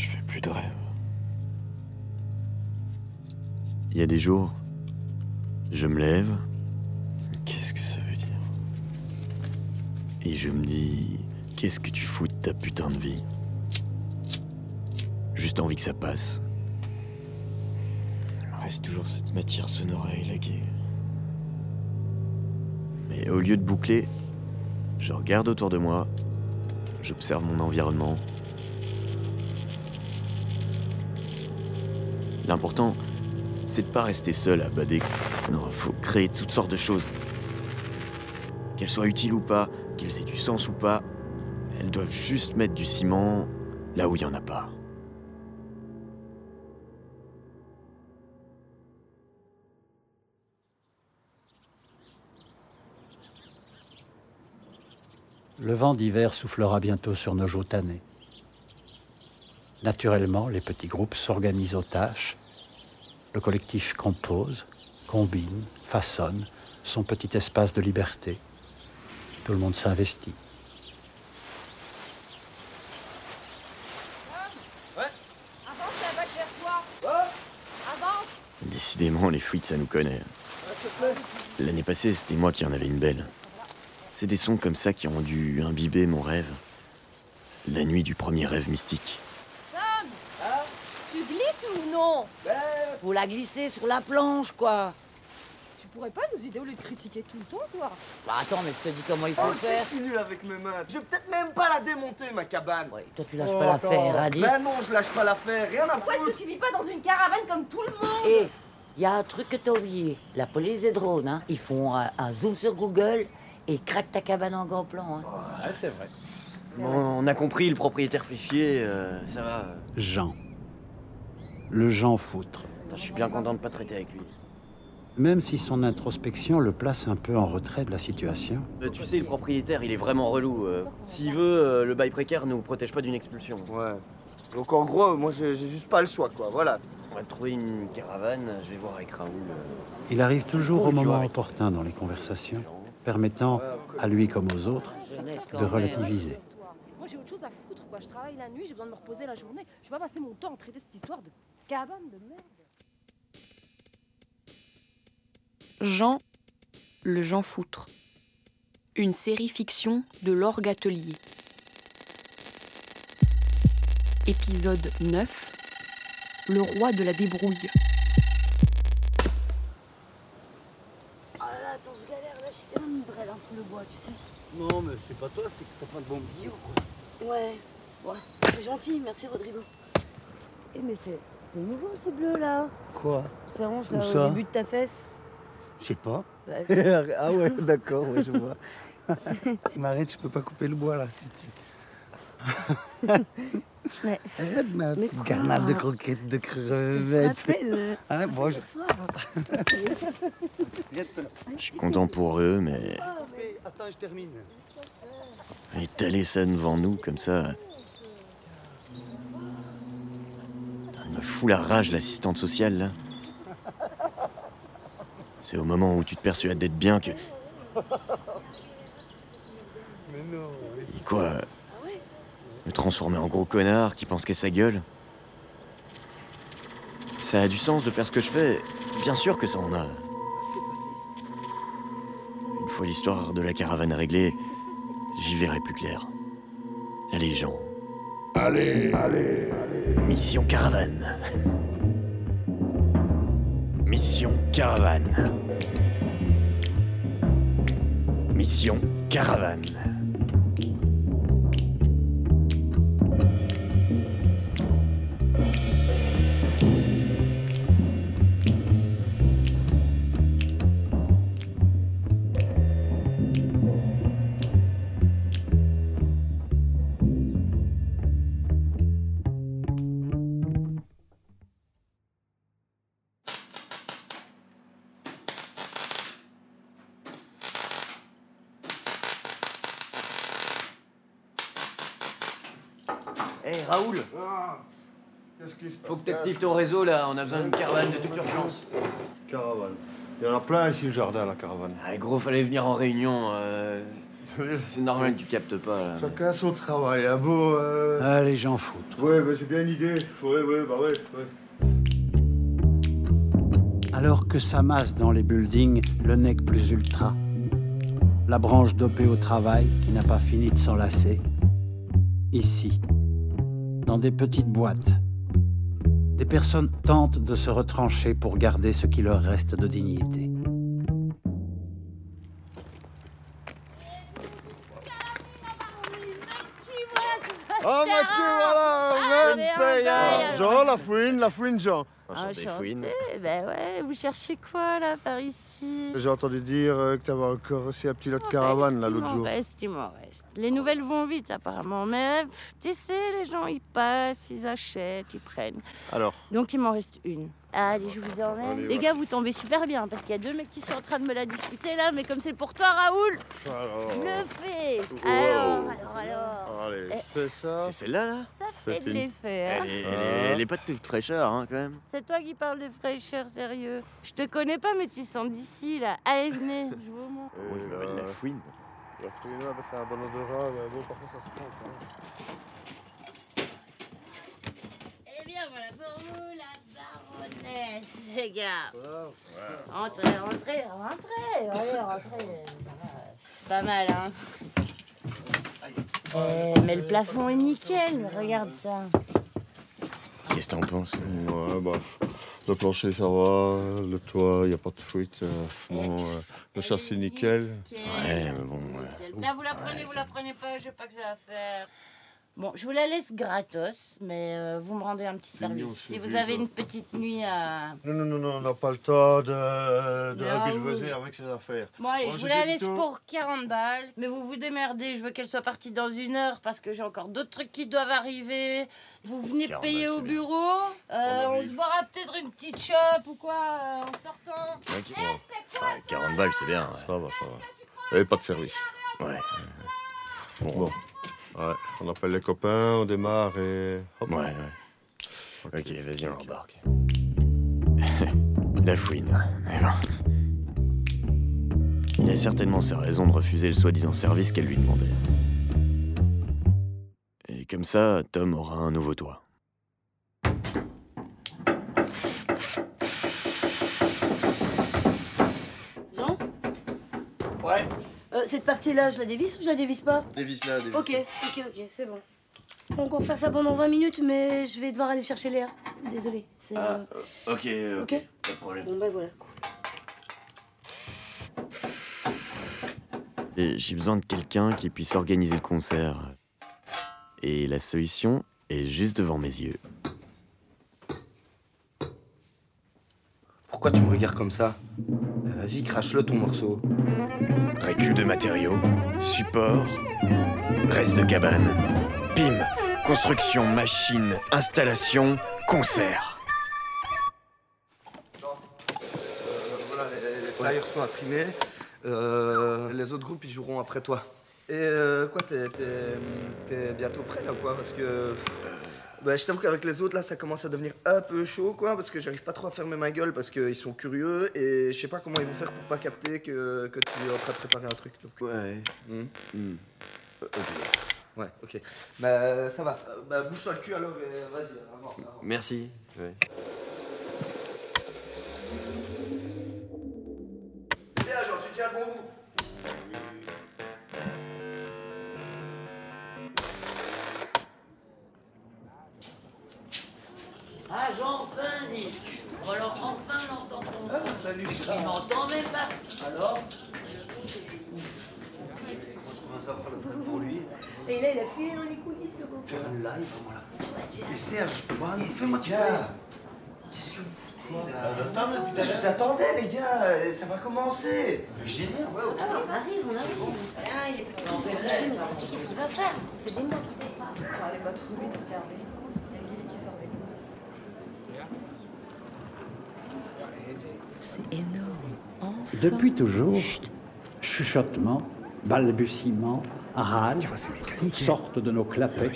Je fais plus de rêve. Il y a des jours, je me lève Qu'est-ce que ça veut dire? Et je me dis Qu'est-ce que tu fous de ta putain de vie? Juste envie que ça passe. Il me reste toujours cette matière sonore à élaguer. Mais au lieu de boucler, je regarde autour de moi, j'observe mon environnement. L'important, c'est de pas rester seul à bader. Non, faut créer toutes sortes de choses. Qu'elles soient utiles ou pas, qu'elles aient du sens ou pas, elles doivent juste mettre du ciment là où il y en a pas. Le vent d'hiver soufflera bientôt sur nos joues. Naturellement, les petits groupes s'organisent aux tâches. Le collectif compose, combine, façonne son petit espace de liberté. Tout le monde s'investit. Avance la vache vers toi Avance Décidément, les fuites, ça nous connaît. L'année passée, c'était moi qui en avais une belle. C'est des sons comme ça qui ont dû imbiber mon rêve. La nuit du premier rêve mystique. Tu glisses ou non Faut la glisser sur la planche, quoi. Tu pourrais pas nous aider au lieu de critiquer tout le temps, toi Bah attends, mais je te dis comment il faut Oh, le faire. c'est si nul avec mes mains. Je vais peut-être même pas la démonter, ma cabane. Ouais, toi tu lâches Oh, pas l'affaire, hein, dis. Ben non, je lâche pas l'affaire. Rien à Pourquoi est-ce foutre. que tu vis pas dans une caravane comme tout le monde Et il y a un truc que t'as oublié. La police des drones, hein. Ils font un, un zoom sur Google et ils craquent ta cabane en grand plan. Hein. Bon, on a compris, le propriétaire fait chier, euh, ça va. Jean. Le Jean foutre. Je suis bien content de pas traiter avec lui. Même si son introspection le place un peu en retrait de la situation, Euh, tu sais, le propriétaire, il est vraiment relou. euh. S'il veut, euh, le bail précaire nous protège pas d'une expulsion. Ouais. Donc en gros, moi j'ai juste pas le choix, quoi. Voilà. On va trouver une caravane, je vais voir avec Raoul. il arrive toujours au moment opportun dans les conversations, permettant, à lui comme aux autres, de relativiser. Moi j'ai autre chose à foutre, quoi. Je travaille la nuit, j'ai besoin de me reposer la journée. Je vais pas passer mon temps à traiter cette histoire de cabane de merde. Jean, le Jean Foutre. Une série fiction de l'Orgue Atelier. Épisode 9. Le roi de la débrouille. Ah là, attends, je galère, là, je suis quand même brêle entre le bois, tu sais. Non, mais c'est pas toi, c'est que t'as pas de bon bio, quoi. Ouais, ouais, c'est gentil, merci Rodrigo. Eh mais c'est, c'est nouveau ce bleu là. Quoi? Ça range Où là ça? au début de ta fesse. Je sais pas. Bah, ah ouais, d'accord, ouais, je vois. tu m'arrêtes, je peux pas couper le bois là si tu. Mais- Arrête ma mais de croquettes de crevettes. Ah, bon, je... soir Je suis content pour eux, mais Attends, je termine. étaler ça devant nous comme ça. Me fout la rage, l'assistante sociale, là. C'est au moment où tu te persuades d'être bien que. Mais non. Et quoi? Me transformer en gros connard qui pense qu'à sa gueule? Ça a du sens de faire ce que je fais Bien sûr que ça en a. Une fois l'histoire de la caravane réglée, j'y verrai plus clair. Allez, Jean. Allez, allez. Mission caravane. Mission caravane. Mission caravane. Hé Raoul, Ah, Qu'est-ce qui se passe faut que t'actives ton réseau là, on a besoin d'une caravane de toute urgence. Caravane. Il y en a plein ici le jardin, la caravane. Ah gros, fallait venir en réunion. euh, C'est normal que tu captes pas. là. Chacun son travail, hein, beau. Euh... Allez, j'en foutre. Ouais, bah, j'ai bien une idée. Ouais, ouais, bah ouais, ouais. Alors que s'amasse dans les buildings le nec plus ultra, la branche dopée au travail qui n'a pas fini de s'enlacer, ici, dans des petites boîtes, des personnes tentent de se retrancher pour garder ce qui leur reste de dignité. Oh, Mathieu, voilà, Ah, hein. bail, Jean, la fouine, la fouine, Jean. Enchanté, Fouine. Ben ouais, vous cherchez quoi là par ici? J'ai entendu dire euh, que t'avais encore aussi un petit lot de caravane, là, Il l'autre m'en jour. reste, il m'en reste. Les nouvelles vont vite apparemment, mais pff, tu sais, les gens ils passent, ils achètent, ils prennent. Alors? Donc il m'en reste une. Allez, je vous emmène. Allez, les gars, vous tombez super bien parce qu'il y a deux mecs qui sont en train de me la disputer là, mais comme c'est pour toi, Raoul, Alors. je le fais. Wow. Alors, alors, alors. Allez, Eh. c'est ça. C'est celle-là, là Ça fait de l'effet, hein. elle Ah. elle est pas de toute fraîcheur, hein, quand même. C'est toi qui parles de fraîcheur, sérieux. Je te connais pas, mais tu sens d'ici là. Allez, venez, je vous montre. Là, m'appelle la Fouine. la fouine, là, bah, c'est un bon odorat, mais bon, par contre, ça se prend. hein. Eh bien, voilà pour vous les gars. Voilà. Entrez, entrez, rentrez, allez, rentrez. Ça va, C'est pas mal, hein. Eh, mais le plafond est nickel, regarde ça. Qu'est-ce que t'en penses Ouais, bah, le plancher, ça va. Le toit, il a pas de fuite. euh, bon, euh, le châssis, nickel. Ouais, mais bon. ouais. Là, vous la prenez, vous la prenez pas, j'ai pas que ça à faire. Bon, je vous la laisse gratos, mais euh, vous me rendez un petit mignon, service. Si vous avez une petite nuit à. Non, non, non, non, on n'a pas le temps de, de ah oui. avec ses affaires. Bon, allez, Moi, je vous la laisse plutôt- pour 40 balles, mais vous vous démerdez. Je veux qu'elle soit partie dans une heure parce que j'ai encore d'autres trucs qui doivent arriver. Vous venez 40 payer balles, au bureau. Euh, a on se boira peut-être une petite chope ou quoi euh, en sortant. Eh, quoi Ouais, 40 balles, c'est bien. Ça va, ça va. Et pas de service. Ouais. ouais. Bon. Ouais, on appelle les copains, on démarre et. Hop. Ouais, ouais. Ok, vas-y, on embarque. La fouine. Eh ben. Il a certainement ses raisons de refuser le soi-disant service qu'elle lui demandait. Et comme ça, Tom aura un nouveau toit. Cette partie-là, je la dévisse ou je la dévisse pas dévisse là, dévisse. Ok, ok, ok, c'est bon. On va faire ça pendant 20 minutes, mais je vais devoir aller chercher Léa. Désolée. C'est. euh, Ok, ok. Pas de problème. Bon, ben voilà. Et J'ai besoin de quelqu'un qui puisse organiser le concert. Et la solution est juste devant mes yeux. Pourquoi tu me regardes comme ça? Euh, Vas-y, crache-le ton morceau. Récup de matériaux, support, reste de cabane, PIM, construction, machine, installation, concert. voilà, les, les flyers sont imprimés. Euh, les autres groupes, ils joueront après toi. Et euh, quoi, t'es, t'es- t'es bientôt prêt là, quoi? Parce que. Bah, je t'avoue qu'avec les autres, là, ça commence à devenir un peu chaud, quoi, parce que j'arrive pas trop à fermer ma gueule parce qu'ils sont curieux et je sais pas comment ils vont faire pour pas capter que, que tu es en train de préparer un truc. Donc, Ouais. Hmm. Ouais, ok. Bah, ça va. Bah, bouge-toi le cul alors et vas-y, avance, avance. Merci. Ouais. Bien, genre, tu tiens le bon bout. Ah, j'en fais un disque. Bon, alors enfin, on entend ton son. Ah, salut, Il m'entend même pas. Alors Je commence à voir le train pour lui. Et là, il a filé dans les coulisses, le gros. Faire un live, voilà. Mais Serge, je peux pas. Fais-moi gars. Qu'est-ce que vous foutez là Attends, putain, je vous attendais, les gars. Ça va commencer. Mais génial, ouais, ok. Ah, on arrive, on arrive. Ah, il est plutôt obligé de nous expliquer ce qu'il va faire. Ça fait des mois qu'il paye pas. Parlez pas trop vite, regardez. Depuis toujours, chuchotements, balbutiements, râles sortent de nos clapets.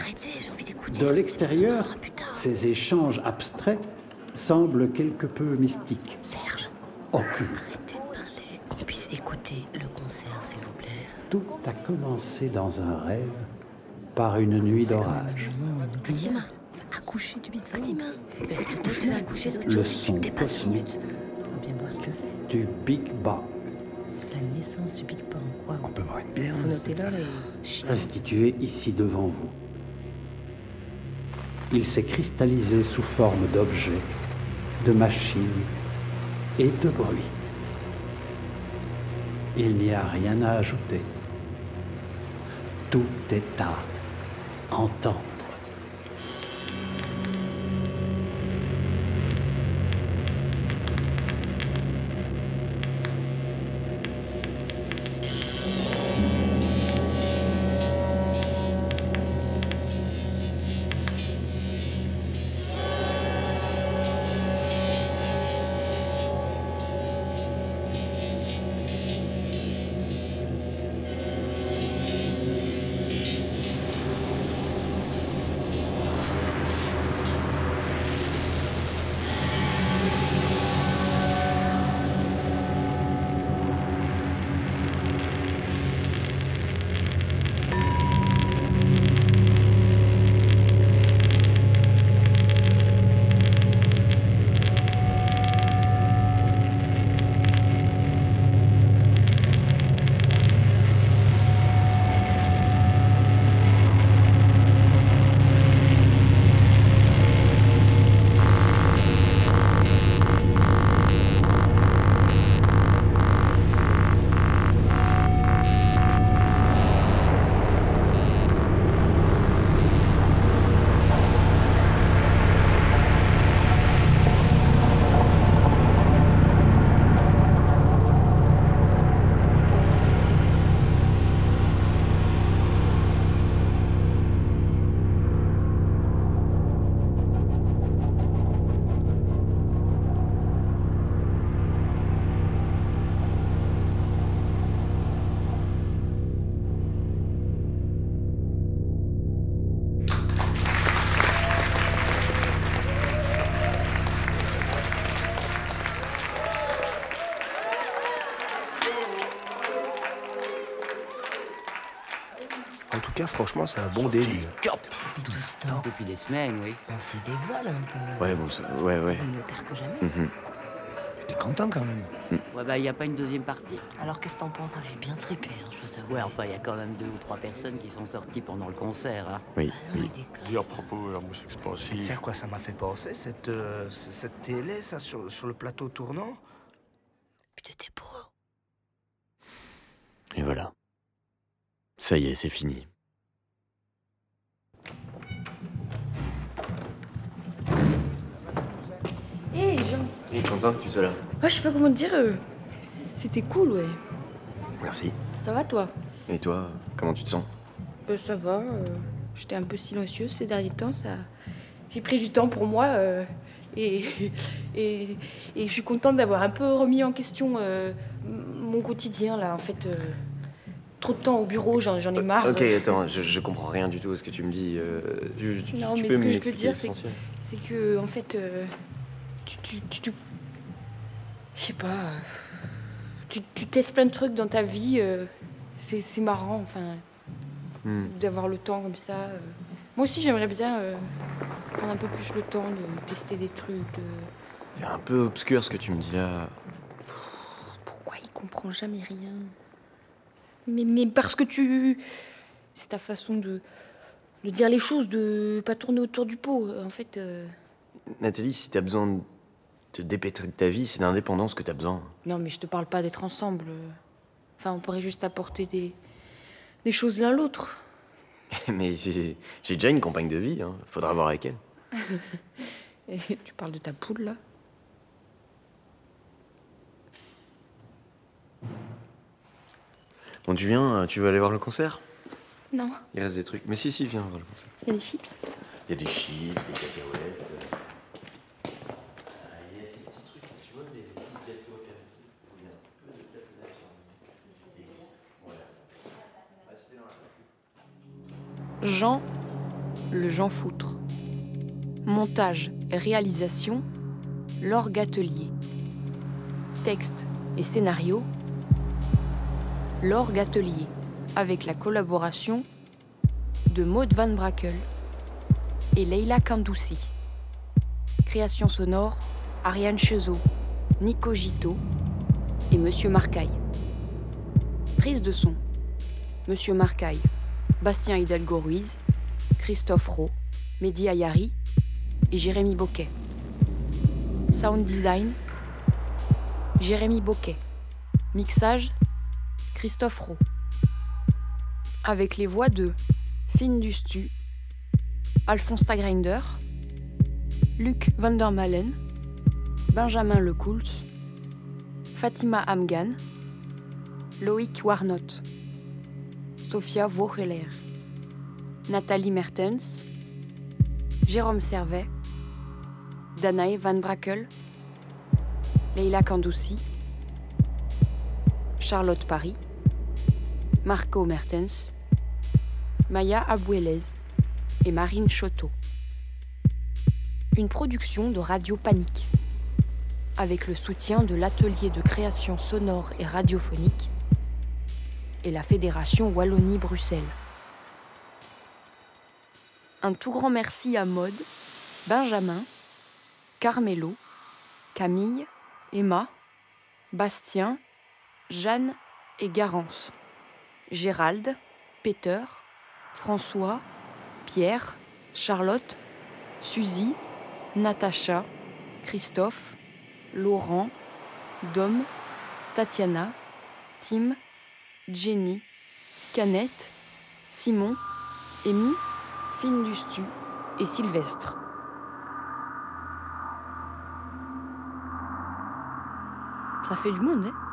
Arrêtez, j'ai envie d'écouter. De l'extérieur, ces échanges abstraits semblent quelque peu mystiques, Serge, occultes. arrêtez de parler. puisse écouter le concert, s'il vous plaît. Tout a commencé dans un rêve par une nuit d'orage. Fatima, accoucher du Big. Fatima, Le chose. son ce que c'est. du Big Bang, La naissance du Big Bang, quoi. On peut boire une bière et... Chut. restitué ici devant vous. Il s'est cristallisé sous forme d'objets, de machines et de bruit. Il n'y a rien à ajouter. Tout est à entendre. Cas, franchement, c'est un bon début. Depuis tout ce temps, Depuis des semaines, oui. on se dévoile un peu. Ouais, bon, ça- ouais, ouais. Mieux tard que jamais. Mhm. T'es content quand même Ouais, bah, il n'y a pas une deuxième partie. Alors qu'est-ce que t'en penses? Ça fait bien triper, hein, je dois t'avouer. Ouais, enfin, il y a quand même deux ou trois personnes qui sont sorties pendant le concert. hein. Oui, Ah oui. Dis à propos de la musique Tu sais expansive. à quoi ça m'a fait penser, cette, euh, cette télé, ça, sur, sur le plateau tournant? Puis t'étais pour. Et voilà. Ça y est, c'est fini. Content que tu sois là. Ouais, je sais pas comment te dire. euh, C'était cool, ouais. Merci. Ça va, toi? Et toi, comment tu te sens? Euh, Ça va. euh, J'étais un peu silencieuse ces derniers temps. Ça... J'ai pris du temps pour moi. euh, et, et, et je suis contente d'avoir un peu remis en question euh, m- mon quotidien, là. En fait, euh, trop de temps au bureau, j'en j'en ai marre. Ok, attends, je, je comprends rien du tout à ce que tu me dis. euh, tu, tu- Non, tu mais peux ce que je veux l'expliquer dire, c'est l'essentiel c'est que, en fait, euh, tu, tu, tu, tu- je sais pas, euh, tu, tu testes plein de trucs dans ta vie. euh, c'est c'est marrant, enfin, Hmm. d'avoir le temps comme ça. euh. Moi aussi, j'aimerais bien euh, prendre un peu plus le temps de tester des trucs. De... C'est un peu obscur ce que tu me dis là. Pourquoi il comprend jamais rien? Mais, mais parce que tu. C'est ta façon de, de dire les choses, de pas tourner autour du pot. En fait. Nathalie, si t'as besoin de te dépêtrer de ta vie, c'est l'indépendance que t'as besoin. Non, mais je te parle pas d'être ensemble. Enfin, on pourrait juste apporter des, des choses l'un l'autre. Mais j'ai déjà une compagne de vie, hein. faudra voir avec elle. Et tu parles de ta poule, là? Bon, tu viens, euh, tu veux aller voir le concert? Non, Il reste des trucs. Mais si, si, viens voir le concert. il y a des chips? Il y a des chips, des cacahuètes. Jean, le Jean Foutre. Montage et réalisation, Laure Gatelier. Texte et scénario, L'Orgue Atelier, avec la collaboration de Maud Van Brakel et Leila Kandoussi. Création sonore, Ariane Chezot, Nico Gito et Monsieur Marcaille. Prise de son, Monsieur Marcaille, Bastien Hidalgo Ruiz, Christophe Rowe, Mehdi Ayari et Jérémy Boquet. Sound design, Jérémy Boquet. Mixage, Christophe Rowe. Avec les voix de Finn Dustu, Alphonse Grinder, Luc Vandermalen, Benjamin Lecoultz, Fatima Amgan, Loïc Warnot, Sophia Vaucheler, Nathalie Mertens, Jérôme Servet, Danae Van Brakel, Leila Kandoussi, Charlotte Paris, Marco Mertens, Maya Abouelez et Marine Choteau. Une production de Radio Panique, avec le soutien de l'atelier de création sonore et radiophonique et la Fédération Wallonie-Bruxelles. Un tout grand merci à Maude, Benjamin, Carmelo, Camille, Emma, Bastien, Jeanne et Garance, Gérald, Peter, François, Pierre, Charlotte, Suzy, Natacha, Christophe, Laurent, Dom, Tatiana, Tim, Jenny, Canette, Simon, Amy, Fine Dustu et Sylvestre. Ça fait du monde, hein?